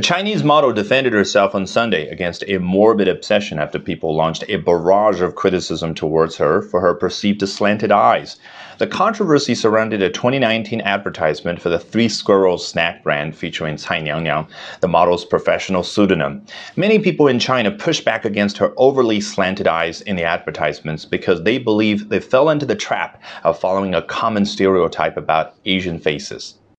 The Chinese model defended herself on Sunday against a morbid obsession after people launched a barrage of criticism towards her for her perceived slanted eyes. The controversy surrounded a 2019 advertisement for the Three Squirrels snack brand featuring Cai Niangniang, the model's professional pseudonym. Many people in China pushed back against her overly slanted eyes in the advertisements because they believe they fell into the trap of following a common stereotype about Asian faces.